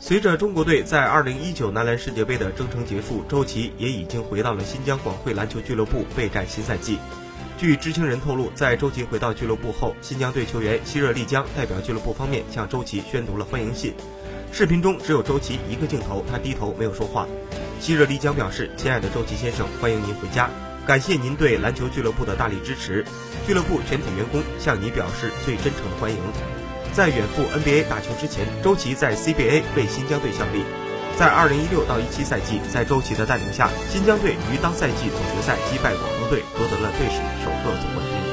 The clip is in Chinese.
随着中国队在2019男篮世界杯的征程结束，周琦也已经回到了新疆广汇篮球俱乐部备战新赛季。据知情人透露，在周琦回到俱乐部后，新疆队球员希热丽江代表俱乐部方面向周琦宣读了欢迎信。视频中只有周琦一个镜头，他低头没有说话。希热丽江表示：“亲爱的周琦先生，欢迎您回家，感谢您对篮球俱乐部的大力支持，俱乐部全体员工向你表示最真诚的欢迎。”在远赴 NBA 打球之前，周琦在 CBA 为新疆队效力。在2016到17赛季，在周琦的带领下，新疆队于当赛季总决赛击败广东队，夺得了队史首个总冠军。